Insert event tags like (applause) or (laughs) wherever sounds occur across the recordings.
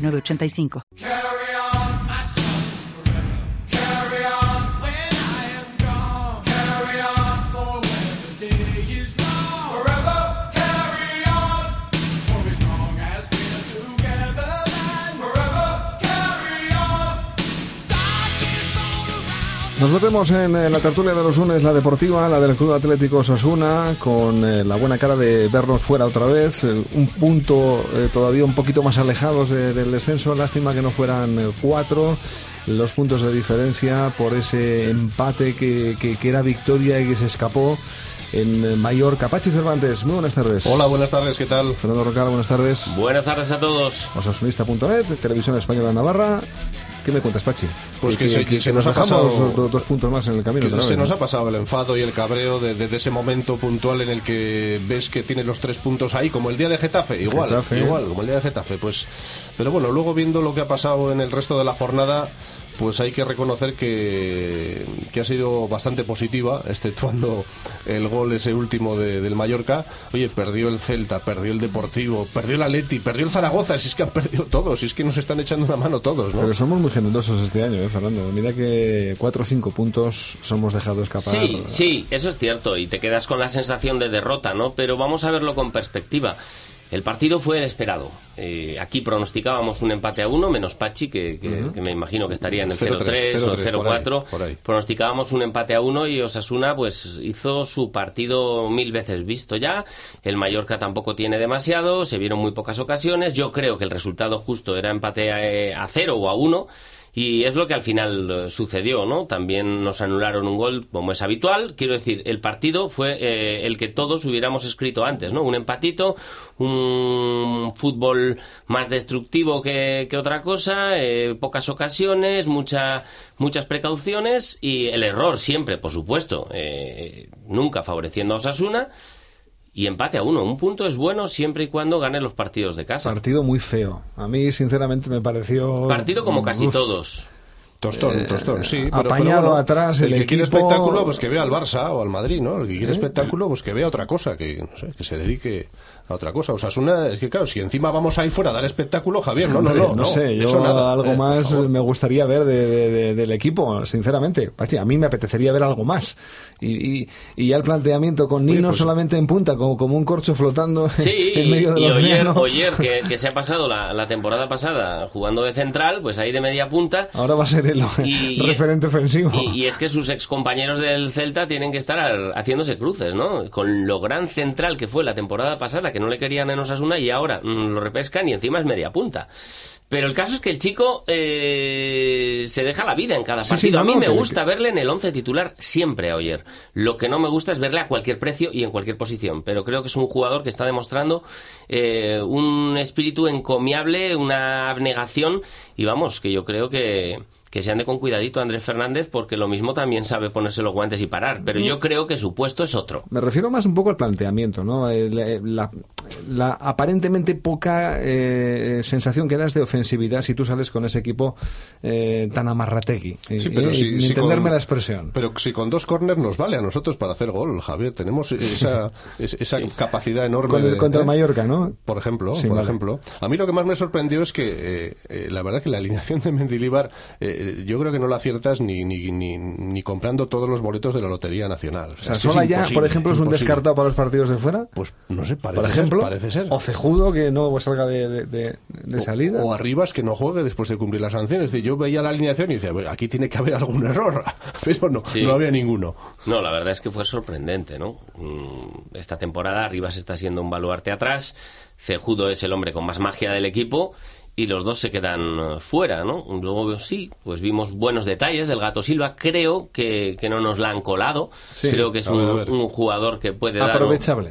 985. Nos metemos en la tertulia de los lunes, la deportiva, la del Club Atlético Sosuna, con eh, la buena cara de vernos fuera otra vez, eh, un punto eh, todavía un poquito más alejados del descenso, lástima que no fueran cuatro los puntos de diferencia por ese empate que, que, era victoria y que se escapó en Mallorca. Pachi Cervantes, muy buenas tardes. Hola, buenas tardes, ¿qué tal? Fernando Rocal, buenas tardes. Buenas tardes a todos. Osasunista.net, Televisión Española Navarra. ¿Qué me cuentas, Pachi? Pues que, se, nos, ha pasado dos, puntos más en el camino. se nos ha pasado el enfado y el cabreo desde ese momento puntual en el que ves que tiene los tres puntos ahí, como el día de Getafe, igual, igual, como el día de Getafe. Pues, pero bueno, luego viendo lo que ha pasado en el resto de la jornada pues hay que reconocer que, ha sido bastante positiva, (laughs) exceptuando el gol ese último del Mallorca. Oye, perdió el Celta, perdió el Deportivo, perdió el Atleti, perdió el Zaragoza, si es que han (laughs) perdido todos, si es que nos están echando una mano todos, ¿no? Pero somos muy generosos este año, ¿eh, Fernando? Mira que cuatro o cinco puntos somos dejado escapar. Sí, sí, eso es cierto, y te quedas con la sensación de derrota, ¿no? Pero vamos a verlo con perspectiva. El partido fue el esperado. Eh, aquí pronosticábamos un empate a uno, menos Pachi, que, me imagino que estaría en el 0-3 o 0-4. Pronosticábamos un empate a uno y Osasuna pues hizo su partido mil veces visto ya. El Mallorca tampoco tiene demasiado, se vieron muy pocas ocasiones. Yo creo que el resultado justo era empate a, eh, a cero o a uno. Y es lo que al final eh, sucedió, ¿no? También nos anularon un gol, como es habitual. Quiero decir, el partido fue eh, el que todos hubiéramos escrito antes, ¿no? Un empatito, un fútbol más destructivo que, otra cosa, eh, pocas ocasiones, mucha, muchas precauciones y el error siempre, por supuesto, nunca favoreciendo a Osasuna y empate a uno. Un punto es bueno siempre y cuando gane los partidos de casa. Partido muy feo. A mí, sinceramente, me pareció. Partido como casi todos. Tostón, tostón, sí. Pero, apañado atrás el, que quiere espectáculo, pues que vea al Barça o al Madrid, ¿no? El que quiere ¿Eh? espectáculo, pues que vea otra cosa, que, no sé, que se dedique otra cosa. O sea, es una, es que claro, si encima vamos a ir fuera a dar espectáculo, Javier, no, no, no. No, sé, yo algo eh, más me gustaría ver de, del equipo, sinceramente. Pachi, a mí me apetecería ver algo más. Y, y, ya el planteamiento con Nino pues solamente en punta, como, como un corcho flotando (laughs) en medio de los y Oyer, (laughs) que, se ha pasado la, temporada pasada jugando de central, pues ahí de media punta. Ahora va a ser el, (laughs) referente ofensivo. Y, es que sus ex compañeros del Celta tienen que estar haciéndose cruces, ¿no? Con lo gran central que fue la temporada pasada, que no le querían en Osasuna y ahora mm, lo repescan y encima es media punta. Pero el caso es que el chico eh, se deja la vida en cada partido. a mí me gusta verle en el once titular siempre a Oyer. Lo que no me gusta es verle a cualquier precio y en cualquier posición. Pero creo que es un jugador que está demostrando eh, un espíritu encomiable, una abnegación y vamos, que yo creo que que se ande con cuidadito Andrés Fernández porque lo mismo también sabe ponerse los guantes y parar, pero yo creo que su puesto es otro. Me refiero más un poco al planteamiento, ¿no? Eh, la, aparentemente poca eh, sensación que das de ofensividad si tú sales con ese equipo eh, tan amarrategui. Sí, pero si, entenderme la expresión. Pero si con dos corners nos vale a nosotros para hacer gol, Javier, tenemos esa, esa capacidad enorme. contra Mallorca, ¿no? Por ejemplo, por ejemplo. A mí lo que más me sorprendió es que la verdad que la alineación de Mendilibar eh, yo creo que no lo aciertas ni, ni, ni, comprando todos los boletos de la Lotería Nacional. O sea, ¿Sola ya, por ejemplo, es un descartado para los partidos de fuera? Pues no sé, parece, por ejemplo, ser, parece ser. O Cejudo, que no salga de, de, salida. O, Arribas, que no juegue después de cumplir las sanciones. Es decir, yo veía la alineación y decía, aquí tiene que haber algún error, (laughs) pero no, no había ninguno. No, la verdad es que fue sorprendente, ¿no? Mm, esta temporada Arribas está siendo un baluarte atrás, Cejudo es el hombre con más magia del equipo y los dos se quedan eh, fuera, ¿no? Luego sí, pues vimos buenos detalles del Gato Silva. Creo que, que no nos la han colado. Creo que es un, jugador que puede dar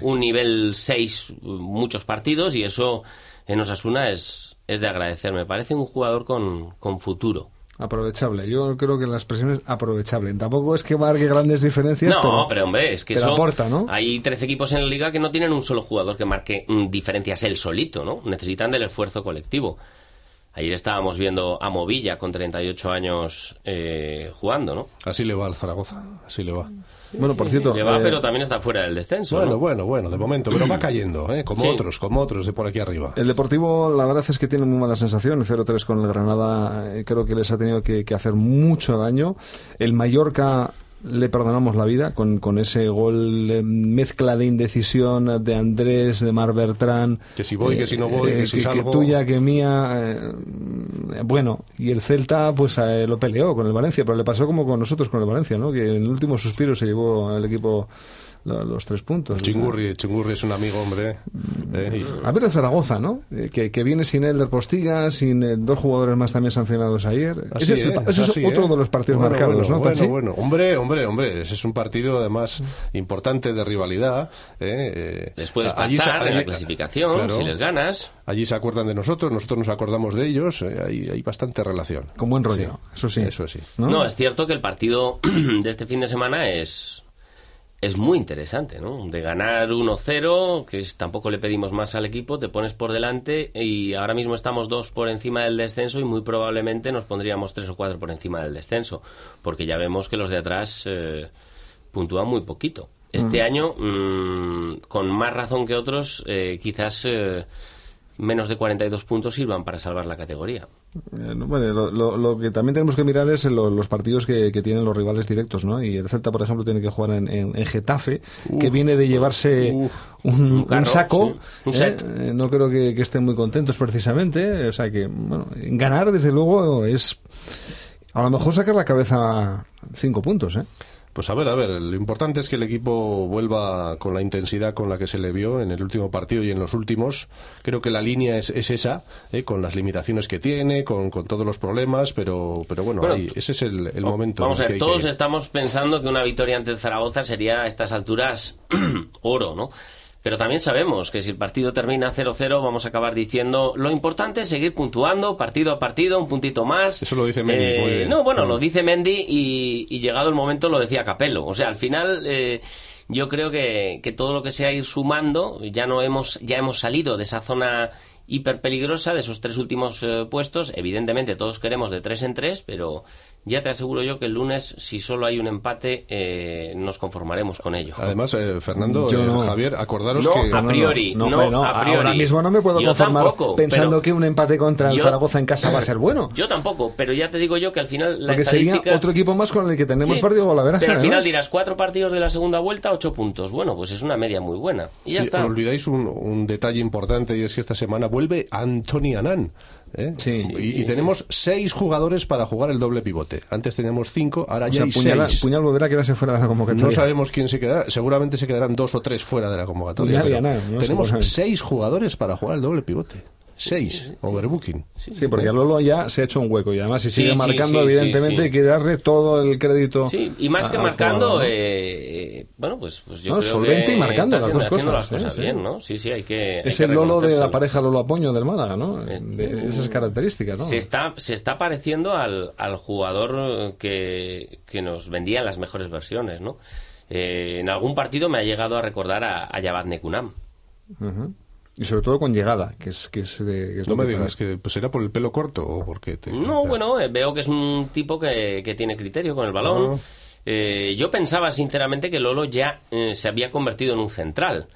un, nivel 6 muchos partidos y eso en Osasuna es, es de agradecer. Me parece un jugador con, con futuro. Aprovechable. Yo creo que la expresión es aprovechable. Tampoco es que marque grandes diferencias. No, pero, hombre, es que eso, aporta, ¿no? Hay 13 equipos en la liga que no tienen un solo jugador que marque mm, diferencias él solito, ¿no? Necesitan del esfuerzo colectivo. Ayer estábamos viendo a Movilla con 38 años eh, jugando, ¿no? Así le va al Zaragoza, así le va. Bueno, por cierto. Le va, eh, pero también está fuera del descenso. Bueno, ¿no? bueno, bueno, de momento, pero va (clears throat) cayendo, ¿eh? como Sí. otros, como otros de por aquí arriba. El Deportivo, la verdad es que tiene muy mala sensación. El 0-3 con el Granada eh, creo que les ha tenido que, que hacer mucho daño. El Mallorca le perdonamos la vida con, con ese gol eh, mezcla de indecisión de Andrés, de Mar Bertrán. Que si voy, que si no voy, que si salgo. tuya, que mía. eh, bueno, y el Celta pues eh, lo peleó con el Valencia, pero le pasó como con nosotros con el Valencia, ¿no? Que en el último suspiro se llevó el equipo lo- los tres puntos. Chingurri, Chingurri es un amigo, hombre. ¿eh? A ver el Zaragoza, ¿no? Eh, que, que viene sin Elder Postiga, sin eh, dos jugadores más también sancionados ayer. Así, ese es, el ese es Así, otro ¿eh? de los partidos Bueno, marcados, bueno, ¿no, bueno, bueno. Hombre, hombre, hombre. Ese es un partido además importante de rivalidad. ¿eh? Eh, Les puedes allí pasar en la allí- clasificación claro. si les ganas. Allí se acuerdan de nosotros, nosotros nos acordamos de ellos. eh, hay, hay bastante relación. Con buen rollo, eso sí. Eso sí. ¿no? ¿No? es cierto que el partido (clears throat) de este fin de semana es, es muy interesante, ¿no? De ganar 1-0, que es- tampoco le pedimos más al equipo, te pones por delante y ahora mismo estamos dos por encima del descenso y muy probablemente nos pondríamos tres o cuatro por encima del descenso, porque ya vemos que los de atrás eh, puntúan muy poquito. Este año, mm, con más razón que otros, eh, quizás eh, menos de 42 puntos sirvan para salvar la categoría. Eh, bueno, lo, lo- lo que también tenemos que mirar es lo- los partidos que, que tienen los rivales directos, ¿no? Y el Celta, por ejemplo, tiene que jugar en, en- en Getafe, que viene de llevarse uf. un, Un carro, un saco. sí, un ¿eh? set. Eh, No creo que, que estén muy contentos precisamente. O sea que, bueno, ganar, desde luego, es a lo mejor sacar la cabeza cinco puntos, ¿eh? Pues a ver, a ver, lo importante es que el equipo vuelva con la intensidad con la que se le vio en el último partido y en los últimos. Creo que la línea es, es esa, ¿eh? con las limitaciones que tiene, con, con todos los problemas, pero, pero bueno, Bueno, ahí- ese es el, el momento. Vamos a ver, todos que- estamos pensando que una victoria ante el Zaragoza sería a estas alturas (clears throat) oro, ¿no? Pero también sabemos que si el partido termina 0-0 vamos a acabar diciendo lo importante es seguir puntuando partido a partido, un puntito más. Eso lo dice Mendy, Eh. No, bueno, lo dice Mendy y, y llegado el momento lo decía Capello. O sea, al final eh, yo creo que, que todo lo que sea ir sumando, ya no hemos, ya hemos salido de esa zona hiper peligrosa de esos tres últimos eh, puestos. Evidentemente todos queremos de tres en tres, pero ya te aseguro yo que el lunes, si solo hay un empate, eh, nos conformaremos con ello. Además, eh, Fernando, Yo eh, no. Javier, acordaros No, que... a priori, no, no. a priori. Ahora mismo no me puedo conformar tampoco, pensando que un empate contra el Yo- Zaragoza en casa va a ser bueno. Yo tampoco, pero ya te digo yo que al final la Porque sería otro equipo más con el que tenemos Sí, partido golaveraje. Pero al final dirás, cuatro partidos de la segunda vuelta, ocho puntos. Bueno, pues es una media muy buena. Y ya Y está. Olvidáis un, un detalle importante y es que esta semana vuelve Anthony Anán. ¿Eh? Sí. y y tenemos seis jugadores para jugar el doble pivote. Antes teníamos cinco, ahora O ya sea, hay Puñal, seis. Puñal volverá a quedarse fuera de la convocatoria. No sabemos quién se quedará. Seguramente se quedarán dos o tres fuera de la convocatoria. Puñal y pero Anán, ¿no? tenemos seis jugadores para jugar el doble pivote. Seis. Overbooking. Sí, porque a Lolo ya se ha hecho un hueco y además si sigue sí, marcando, sí, sí, evidentemente sí. hay que darle todo el crédito. Sí, y más que marcando, jugador, ¿no? eh, bueno, pues, pues yo No, creo solvente que y marcando está las dos haciendo- cosas, las ¿eh? cosas Sí. bien, ¿no? Sí, sí, hay que. Es hay que el Lolo de la pareja Lolo Apoño del Málaga, ¿no? Eh, De esas características, ¿no? Se está, se está pareciendo al, al jugador que, que nos vendía en las mejores versiones, ¿no? Eh, en algún partido me ha llegado a recordar a, a Nekunam. Y sobre todo con llegada, que es, que es, de, que es No lo me que digas que pues será por el pelo corto o porque te... No, bueno, eh, veo que es un tipo que, que tiene criterio con el balón. Ah. Eh, yo pensaba sinceramente que Lolo ya eh, se había convertido en un central.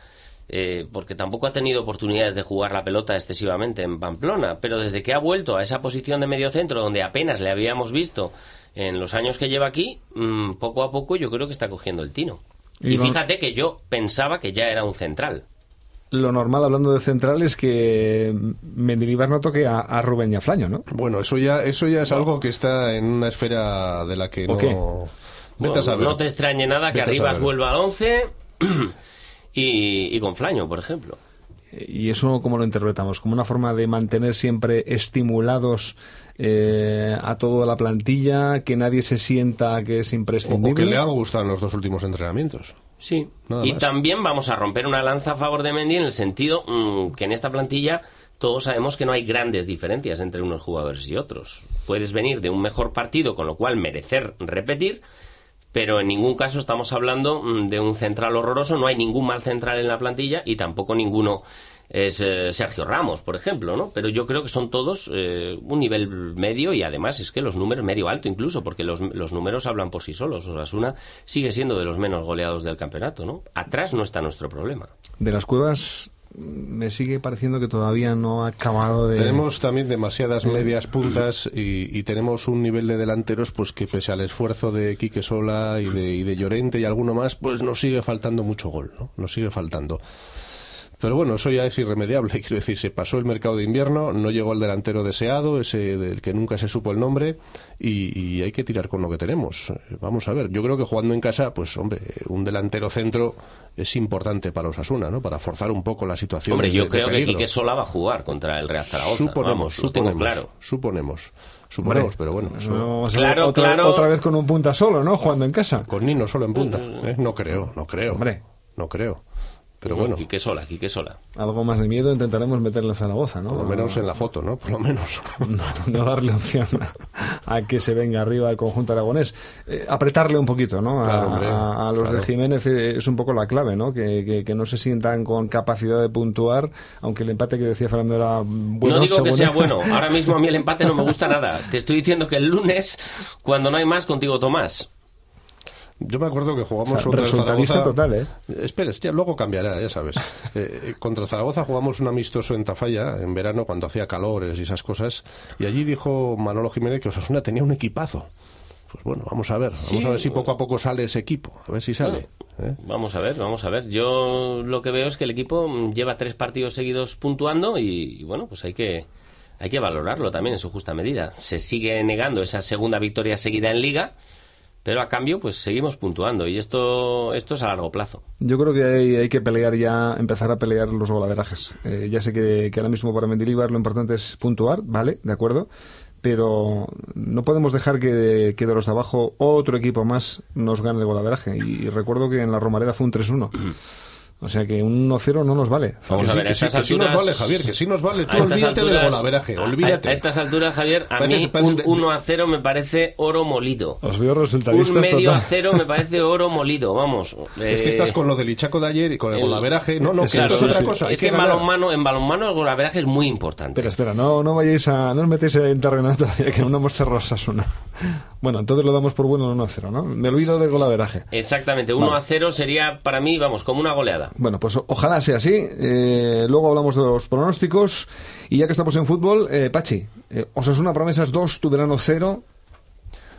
eh, porque tampoco ha tenido oportunidades de jugar la pelota excesivamente en Pamplona, pero desde que ha vuelto a esa posición de medio centro donde apenas le habíamos visto en los años que lleva aquí, mm, poco a poco yo creo que está cogiendo el tino. Y fíjate que yo pensaba que ya era un central. Lo normal, hablando de central, es que Mendilibar no toque a, a Rubén y a Flaño, ¿no? Bueno, eso ya, eso ya es algo que está en una esfera de la que ¿O no... qué? Vete Bueno, a saber. No te extrañe nada que Vete Arribas vuelva al 11 (clears throat) y, y con Flaño, por ejemplo. ¿Y eso cómo lo interpretamos? ¿Como una forma de mantener siempre estimulados eh, a toda la plantilla, que nadie se sienta que es O imprescindible? que le han gustado en los dos últimos entrenamientos. Sí. Nada y más. también vamos a romper una lanza a favor de Mendy en el sentido mm, que en esta plantilla todos sabemos que no hay grandes diferencias entre unos jugadores y otros. Puedes venir de un mejor partido, con lo cual merecer repetir, pero en ningún caso estamos hablando mm, de un central horroroso, no hay ningún mal central en la plantilla y tampoco ninguno es eh, Sergio Ramos, por ejemplo, ¿no? Pero yo creo que son todos eh, un nivel medio y además es que los números medio alto incluso, porque los, los números hablan por sí solos. Osasuna sigue siendo de los menos goleados del campeonato, ¿no? Atrás no está nuestro problema. De las cuevas me sigue pareciendo que todavía no ha acabado de... Tenemos también demasiadas medias puntas y, tenemos un nivel de delanteros pues que pese al esfuerzo de Quique Sola y de, y de Llorente y alguno más, pues nos sigue faltando mucho gol, ¿no? Nos sigue faltando. Pero bueno, eso ya es irremediable. (laughs) Quiero decir, se pasó el mercado de invierno, no llegó el delantero deseado, ese del que nunca se supo el nombre, y, hay que tirar con lo que tenemos. Vamos a ver, yo creo que jugando en casa, pues hombre, un delantero centro es importante para Osasuna, ¿no? Para forzar un poco la situación. Hombre, yo creo que Quique Sola va a jugar contra el Real Zaragoza. Suponemos, suponemos, claro. Suponemos. Suponemos, pero bueno. claro, otra, claro. otra vez con un punta solo, ¿no? Jugando en casa. Con Nino solo en punta. ¿eh? No creo, no creo. Hombre. No creo. Pero bueno. Quique sola, Quique sola. Algo más de miedo intentaremos meterle a Zaragoza, ¿no? Por lo menos en la foto, ¿no? Por lo menos. (laughs) No, darle opción a, que se venga arriba el conjunto aragonés. Eh, apretarle un poquito, ¿no? A, los de Jiménez eh, es un poco la clave, ¿no? Que, que, no se sientan con capacidad de puntuar, aunque el empate que decía Fernando era bueno. No digo que sea bueno. Ahora mismo a mí el (laughs) empate no me gusta nada. Te estoy diciendo que el lunes, cuando no hay más, contigo Tomás. Yo me acuerdo que jugamos o sea, Zaragoza. total, ¿eh? Espera, ya luego cambiará, ya sabes. (laughs) Eh, eh, contra Zaragoza jugamos un amistoso en Tafalla en verano cuando hacía calores y esas cosas. Y allí dijo Manolo Jiménez que Osasuna tenía un equipazo. Pues bueno, vamos a ver. Vamos a ver si poco a poco sale ese equipo. A ver si sale. ¿eh? Vamos a ver, vamos a ver. Yo lo que veo es que el equipo lleva tres partidos seguidos puntuando y, y bueno, pues hay que hay que valorarlo también en su justa medida. Se sigue negando esa segunda victoria seguida en Liga pero a cambio pues seguimos puntuando y esto esto es a largo plazo. Yo creo que hay, que pelear ya, empezar a pelear los golaverajes. Eh, ya sé que, ahora mismo para Mendilibar lo importante es puntuar, ¿vale? De acuerdo. Pero no podemos dejar que, de los de abajo otro equipo más nos gane el golaveraje. Y, y recuerdo que en la Romareda fue un 3-1. O sea que un 1-0 no nos vale. Vamos a ver, que, sí, que sí nos vale, Javier, que sí nos vale. Tú olvídate alturas, del golaveraje, olvídate. A, estas alturas, Javier, a mí un 1-0 me parece oro molido. Os veo resultadistas Un medio total. a cero me parece oro molido, vamos. (laughs) Es que estás con lo del Ichaco de ayer y con el, el golaveraje. No, no, que claro, esto es otra cosa. Es que, que en balonmano, en balonmano el golaveraje es muy importante. Espera, espera, no, no vayáis a... No os metéis en terreno todavía, que no hemos cerrado una. Bueno, entonces lo damos por bueno el 1-0, ¿no? Me olvido del golaveraje. Exactamente, 1-0 sería para mí, vamos, como una goleada. Bueno, pues ojalá sea así. Eh, luego hablamos de los pronósticos. Y ya que estamos en fútbol, eh, Pachi, eh, Osasuna Promesas 2, tu verano 0.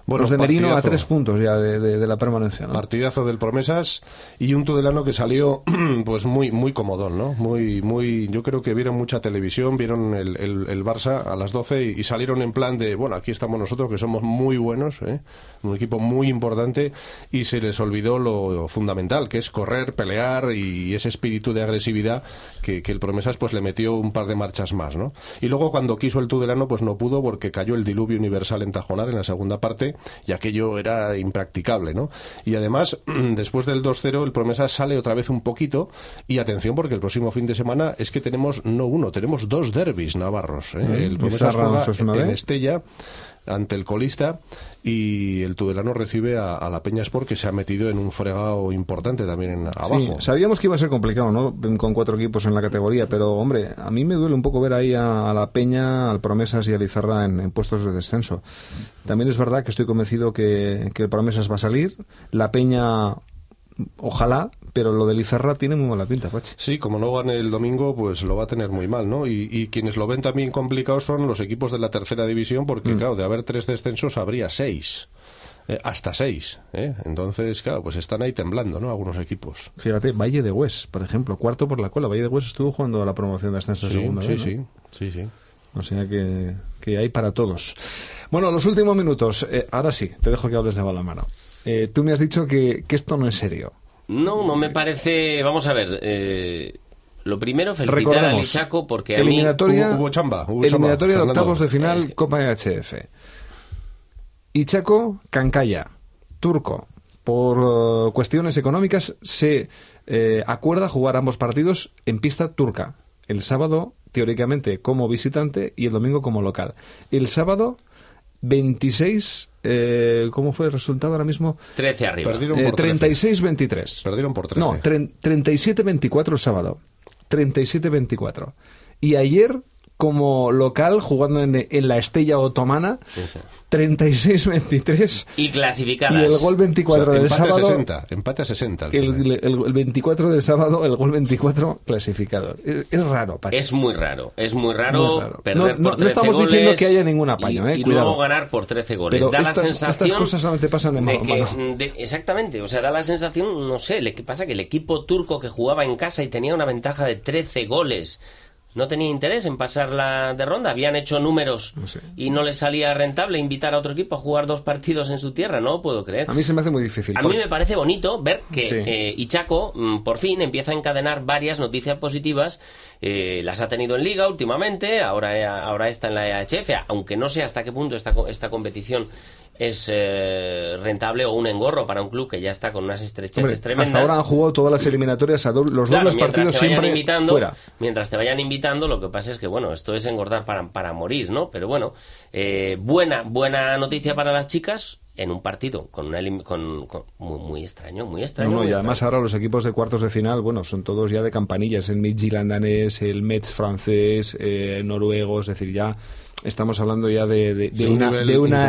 Bueno, los de Merino a tres puntos ya de, la permanencia. ¿no? Partidazo del Promesas y un Tudelano que salió (clears throat) pues muy muy comodón, ¿no? Muy, muy, yo creo que vieron mucha televisión, vieron el, el, Barça a las 12 y, salieron en plan de, bueno, aquí estamos nosotros que somos muy buenos, ¿eh? un equipo muy importante y se les olvidó lo fundamental, que es correr, pelear y ese espíritu de agresividad que, que el Promesas pues le metió un par de marchas más, ¿no? Y luego cuando quiso el Tudelano pues no pudo porque cayó el diluvio universal en Tajonar en la segunda parte y aquello era impracticable, ¿no? Y además, (clears throat) después del 2-0, el Promesa sale otra vez un poquito y atención porque el próximo fin de semana es que tenemos no uno, tenemos dos derbis navarros. ¿eh? Mm, el Promesa juega en Estella ante el colista y el Tudelano recibe a, la Peña Sport que se ha metido en un fregado importante también en, abajo. sabíamos que iba a ser complicado, ¿no? Con cuatro equipos en la categoría, pero hombre, a mí me duele un poco ver ahí a, la Peña, al Promesas y a Lizarra en, puestos de descenso. También es verdad que estoy convencido que, que el Promesas va a salir, la Peña ojalá, pero lo de Lizarra tiene muy mala pinta, Pachi. Sí, como no gane el domingo, pues lo va a tener muy mal, ¿no? Y, quienes lo ven también complicado son los equipos de la tercera división, porque, mm. claro, de haber tres descensos habría seis. Eh, hasta seis. ¿eh? Entonces, claro, pues están ahí temblando, ¿no? Algunos equipos. Fíjate, Valle de Hues, por ejemplo, cuarto por la cola. Valle de Hues estuvo jugando a la promoción de ascenso sí, segunda. Sí, sí, sí, sí. O sea que, que hay para todos. Bueno, los últimos minutos. Eh, ahora sí, te dejo que hables de mano Eh, tú me has dicho que, que esto no es serio. No, no me parece. Vamos a ver. Eh, lo primero, felicitar a Lichaco porque a eliminatoria, mí. Hubo, chamba. eliminatoria de octavos de final, Copa EHF. Ichaco, Cancaya, turco. Por uh, cuestiones económicas se eh, acuerda jugar ambos partidos en pista turca. El sábado teóricamente como visitante y el domingo como local. El sábado 26, eh, ¿cómo fue el resultado ahora mismo? 13 arriba. Perdieron Eh, por 13. 36-23. Perdieron por 13. No, tre- 37-24 el sábado. 37-24. Y ayer, como local, jugando en, en la Estella Otomana, Esa. 36-23. Y Y clasificadas. el gol 24 O sea, del empate sábado. a 60. Empate a 60. al final. El, el- el 24 del sábado, el gol 24 clasificado. Es, es raro, Pachi. Es muy raro, es muy raro, Muy raro. perder No- por no- no 13 estamos goles diciendo que haya ningún apaño, y, eh, y cuidado. luego ganar por 13 goles. Pero da estas- la estas sensación cosas solamente pasan en de mano- que, mano. de- exactamente, o sea, da la sensación, no sé, le que pasa que el equipo turco que jugaba en casa y tenía una ventaja de 13 goles no tenía interés en pasar la de ronda, habían hecho números No sé. y no les salía rentable invitar a otro equipo a jugar dos partidos en su tierra, no puedo creer. A mí se me hace muy difícil. A porque- mí me parece bonito ver que Sí. eh, Ichaco mm, por fin empieza a encadenar varias noticias positivas. Eh, las ha tenido en Liga últimamente, ahora, eh, ahora está en la EHF, aunque no sé hasta qué punto esta, esta competición es eh, rentable o un engorro para un club que ya está con unas estrecheces Hombre, tremendas. hasta ahora han jugado todas las eliminatorias a doble- los Claro, dobles partidos siempre invitando, fuera. Mientras te vayan invitando, lo que pasa es que, bueno, esto es engordar para, para morir, ¿no? Pero bueno, eh, buena, buena noticia para las chicas en un partido con una con, con- muy, muy extraño, muy extraño. No, no, muy y además ahora los equipos de cuartos de final, bueno, son todos ya de campanillas, el Midtjylland danés, el Metz francés, eh, noruego, es decir, ya estamos hablando ya de, de- de Sí, un una,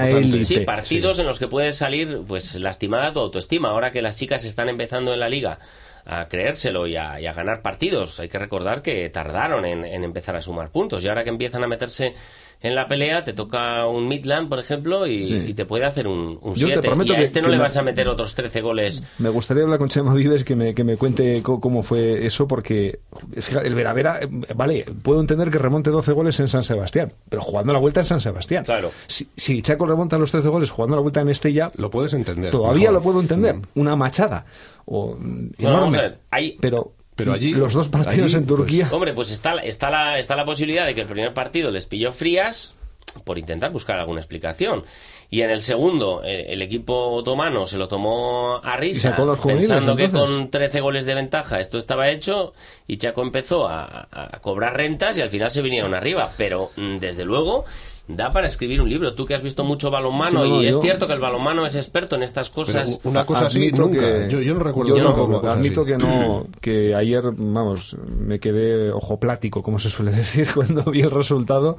de élite. Sí, partidos en los que puedes salir pues lastimada tu autoestima. Ahora que las chicas están empezando en la liga a creérselo y a, y a ganar partidos, hay que recordar que tardaron en, en empezar a sumar puntos y ahora que empiezan a meterse en la pelea te toca un Midland, por ejemplo, y, Sí. y te puede hacer un Yo te 7. prometo Y a que- este no le vas a meter otros 13 goles. Me gustaría hablar con Chema Vives que me, que me cuente cómo fue eso, porque fíjate, el Veravera, eh, vale, puedo entender que remonte 12 goles en San Sebastián, pero jugando la vuelta en San Sebastián. Claro. Si, si Chaco remonta los 13 goles jugando la vuelta en Estella, Lo puedes entender. todavía mejor. lo puedo entender. Mm. Una machada. O, No, vamos enorme. a ver, hay- Pero, Pero allí- los dos partidos allí, en Turquía. Hombre, pues está, está, la, está la posibilidad de que el primer partido les pilló frías por intentar buscar alguna explicación. Y en el segundo, eh, el equipo otomano se lo tomó a risa, pensando que con 13 goles de ventaja esto estaba hecho, y Chaco empezó a, a cobrar rentas y al final se vinieron arriba. Pero, mm, desde luego, da para escribir un libro. Tú que has visto mucho balonmano, Sí, no, no, y es cierto que el balonmano es experto en estas Pero cosas. una cosa así nunca. que yo, yo no recuerdo yo admito así. que no (clears throat) que ayer vamos me quedé ojo plático como se suele (laughs) decir cuando vi el resultado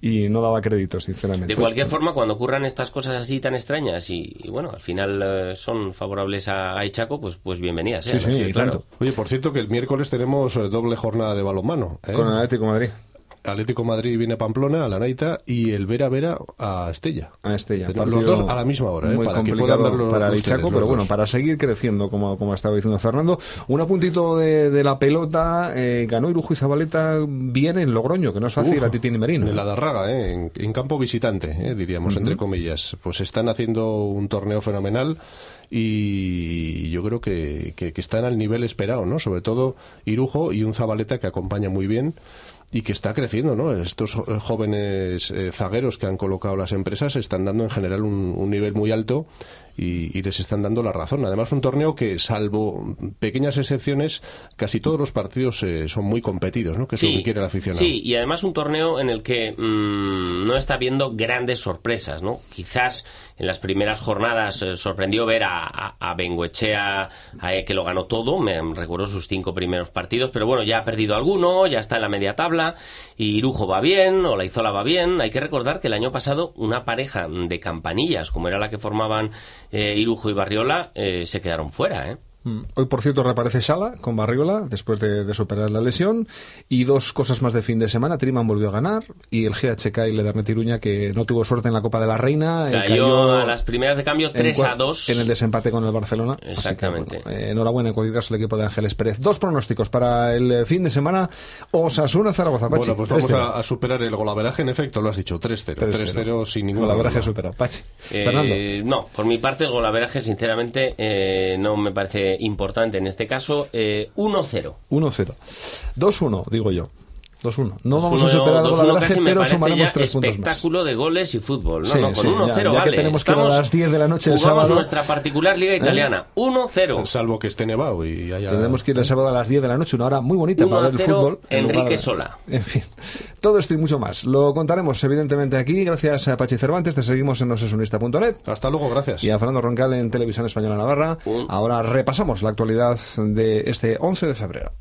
y no daba crédito sinceramente De cualquier forma, cuando ocurran estas cosas así tan extrañas y, y, bueno, al final eh, son favorables a, a Ichaco, pues, pues bienvenidas. ¿eh? Sí, sí, claro. Oye, por cierto que el miércoles tenemos eh, doble jornada de balonmano. ¿eh? con el Atlético de Madrid Atlético Madrid viene a Pamplona, a la Naita, y el Vera Vera a Estella. a Estella los dos a la misma hora, ¿eh? muy para que puedan verlo para el ustedes, Chaco pero bueno para seguir creciendo como, como estaba diciendo Fernando un apuntito de, de la pelota eh, ganó Irujo y Zabaleta bien en Logroño que no es fácil Uf, a Titini Merino En la Darraga, ¿eh? en, en campo visitante, ¿eh? diríamos, entre comillas. Pues están haciendo un torneo fenomenal y yo creo que, que, que están al nivel esperado, ¿no? Sobre todo Irujo y un Zabaleta que acompaña muy bien y que está creciendo, ¿no? Estos eh, jóvenes eh, zagueros que han colocado las empresas están dando en general un, un nivel muy alto y, y les están dando la razón. Además, un torneo que, salvo pequeñas excepciones, casi todos los partidos eh, son muy competidos, ¿no? Que es lo que quiere el aficionado. Sí, y además un torneo en el que mm, no está viendo grandes sorpresas, ¿no? Quizás en las primeras jornadas eh, sorprendió ver a, a, a Bengoechea eh, que lo ganó todo, me recuerdo sus cinco primeros partidos, pero bueno, ya ha perdido alguno, ya está en la media tabla, y Irujo va bien, o la Izola va bien. Hay que recordar que el año pasado una pareja de campanillas, como era la que formaban eh, Irujo y Barriola, eh, se quedaron fuera, ¿eh? Mm. Hoy, por cierto, reaparece Sala con Barriola después de, de superar la lesión. Y dos cosas más de fin de semana. Triman volvió a ganar. Y el GHK y Ledernet Iruña, que no tuvo suerte en la Copa de la Reina. eh, Cayó a las primeras de cambio en 3 cua- a 2. En el desempate con el Barcelona. Así que, Exactamente. bueno, eh, enhorabuena en cualquier caso el equipo de Ángeles Pérez. Dos pronósticos para el eh, fin de semana. Osasuna Zaragoza. Pachi. Bueno, pues vamos 3-0. a, a superar el golaveraje, en efecto, lo has dicho, 3-0. 3-0 sin ningún problema. superado. Pachi. Eh, Fernando. no, por mi parte el golaveraje sinceramente eh, no me parece importante en este caso. Eh, 1-0. 1-0. 2-1, digo yo. 2-1. No vamos a superar el golaveraje, pero sumaremos tres puntos más. espectáculo de goles y fútbol. No, no, con 1-0 ya, que tenemos que ir a las 10 de la noche el sábado. nuestra particular liga ¿Eh? italiana. 1-0. Salvo que esté nevado y haya... Tendremos que ir el sábado a las 10 de la noche, una hora muy bonita para ver el fútbol. Enrique Sola. En fin, todo esto y mucho más. Lo contaremos evidentemente aquí. Gracias a Pachi Cervantes. Te seguimos en nosesunista.net. Hasta luego, gracias. Y a Fernando Roncal en Televisión Española Navarra. Ahora repasamos la actualidad de este 11 de febrero.